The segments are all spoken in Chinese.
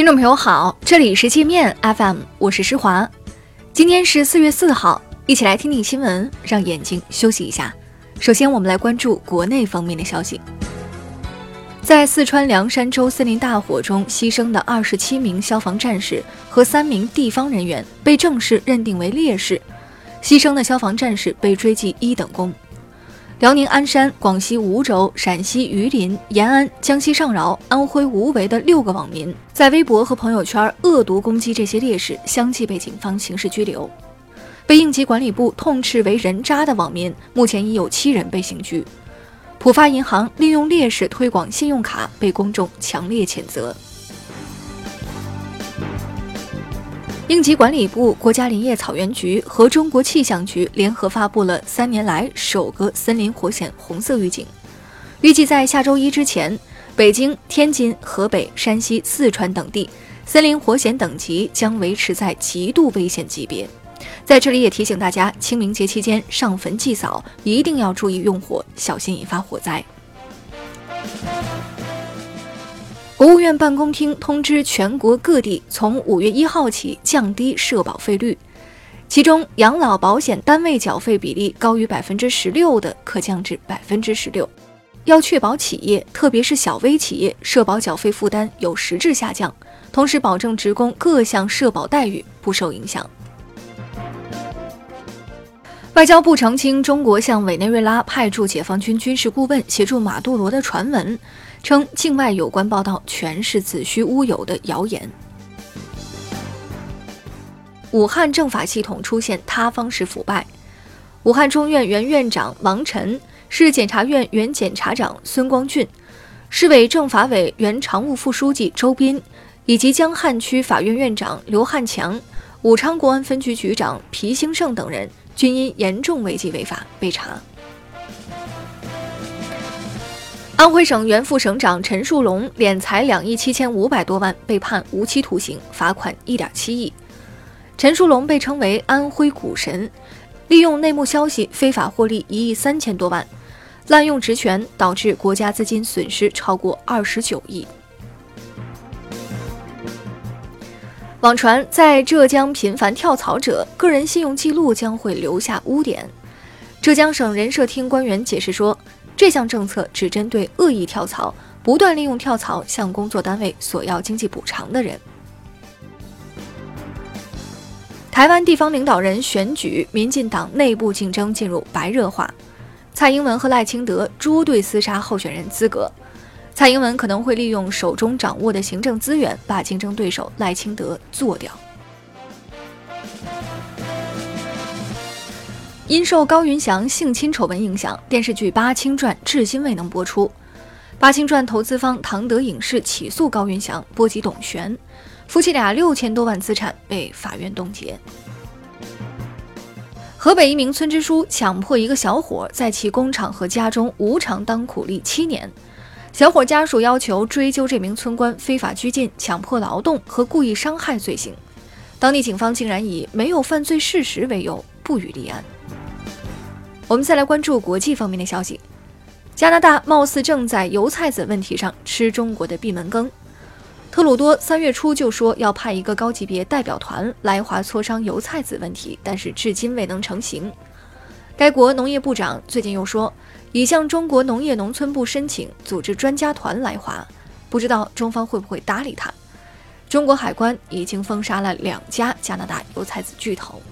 听众朋友好，这里是界面 FM，我是施华。今天是四月四号，一起来听听新闻，让眼睛休息一下。首先，我们来关注国内方面的消息。在四川凉山州森林大火中牺牲的二十七名消防战士和三名地方人员被正式认定为烈士，牺牲的消防战士被追记一等功。辽宁鞍山、广西梧州、陕西榆林、延安、江西上饶、安徽无为的六个网民，在微博和朋友圈恶毒攻击这些烈士，相继被警方刑事拘留。被应急管理部痛斥为人渣的网民，目前已有七人被刑拘。浦发银行利用烈士推广信用卡，被公众强烈谴责。应急管理部、国家林业草原局和中国气象局联合发布了三年来首个森林火险红色预警，预计在下周一之前，北京、天津、河北、山西、四川等地森林火险等级将维持在极度危险级别。在这里也提醒大家，清明节期间上坟祭扫一定要注意用火，小心引发火灾。国务院办公厅通知全国各地，从五月一号起降低社保费率，其中养老保险单位缴费比例高于百分之十六的，可降至百分之十六。要确保企业，特别是小微企业，社保缴费负担有实质下降，同时保证职工各项社保待遇不受影响。外交部澄清，中国向委内瑞拉派驻解放军军事顾问协助马杜罗的传闻。称境外有关报道全是子虚乌有的谣言。武汉政法系统出现塌方式腐败，武汉中院原院长王晨、市检察院原检察长孙光俊、市委政法委原常务副书记周斌，以及江汉区法院院长刘汉强、武昌公安分局局长皮兴盛等人，均因严重违纪违法被查。安徽省原副省长陈树龙敛财两亿七千五百多万，被判无期徒刑，罚款一点七亿。陈树龙被称为安徽股神，利用内幕消息非法获利一亿三千多万，滥用职权导致国家资金损失超过二十九亿。网传在浙江频繁跳槽者，个人信用记录将会留下污点。浙江省人社厅官员解释说。这项政策只针对恶意跳槽、不断利用跳槽向工作单位索要经济补偿的人。台湾地方领导人选举，民进党内部竞争进入白热化，蔡英文和赖清德捉对厮杀候选人资格。蔡英文可能会利用手中掌握的行政资源，把竞争对手赖清德做掉。因受高云翔性侵丑闻影响，电视剧《八清传》至今未能播出。《八清传》投资方唐德影视起诉高云翔，波及董璇夫妻俩六千多万资产被法院冻结。河北一名村支书强迫一个小伙在其工厂和家中无偿当苦力七年，小伙家属要求追究这名村官非法拘禁、强迫劳动和故意伤害罪行，当地警方竟然以没有犯罪事实为由不予立案。我们再来关注国际方面的消息，加拿大貌似正在油菜籽问题上吃中国的闭门羹。特鲁多三月初就说要派一个高级别代表团来华磋商油菜籽问题，但是至今未能成型。该国农业部长最近又说已向中国农业农村部申请组织专家团来华，不知道中方会不会搭理他。中国海关已经封杀了两家加拿大油菜籽巨头。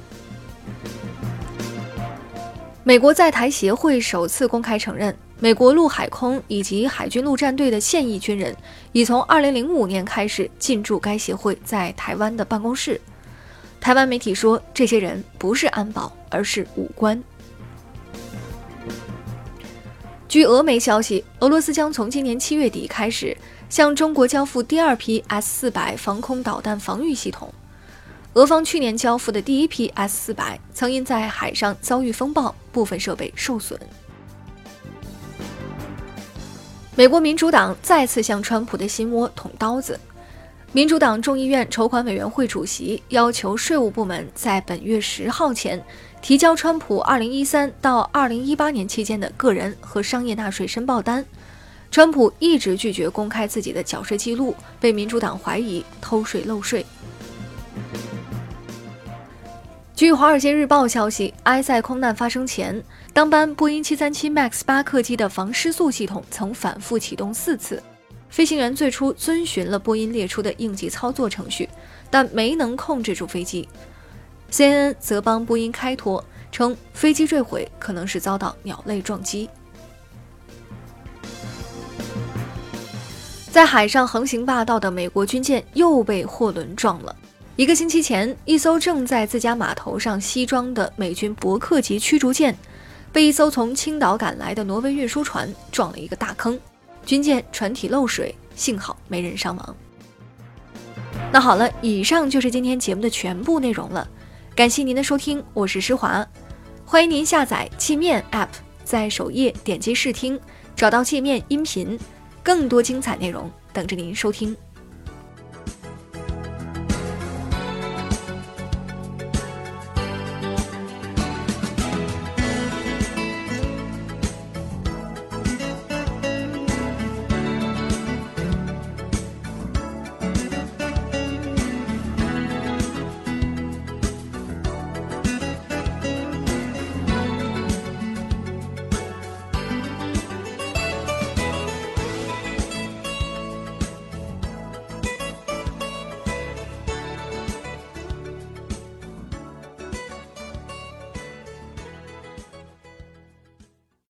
美国在台协会首次公开承认，美国陆海空以及海军陆战队的现役军人已从2005年开始进驻该协会在台湾的办公室。台湾媒体说，这些人不是安保，而是武官。据俄媒消息，俄罗斯将从今年七月底开始向中国交付第二批 S-400 防空导弹防御系统。俄方去年交付的第一批 S 四百曾因在海上遭遇风暴，部分设备受损。美国民主党再次向川普的心窝捅刀子。民主党众议院筹款委员会主席要求税务部门在本月十号前提交川普二零一三到二零一八年期间的个人和商业纳税申报单，川普一直拒绝公开自己的缴税记录，被民主党怀疑偷税漏税。据《华尔街日报》消息，埃塞空难发生前，当班波音737 MAX 八客机的防失速系统曾反复启动四次。飞行员最初遵循了波音列出的应急操作程序，但没能控制住飞机。CNN 则帮波音开脱，称飞机坠毁可能是遭到鸟类撞击。在海上横行霸道的美国军舰又被货轮撞了。一个星期前，一艘正在自家码头上西装的美军伯克级驱逐舰，被一艘从青岛赶来的挪威运输船撞了一个大坑，军舰船体漏水，幸好没人伤亡。那好了，以上就是今天节目的全部内容了，感谢您的收听，我是施华，欢迎您下载界面 App，在首页点击试听，找到界面音频，更多精彩内容等着您收听。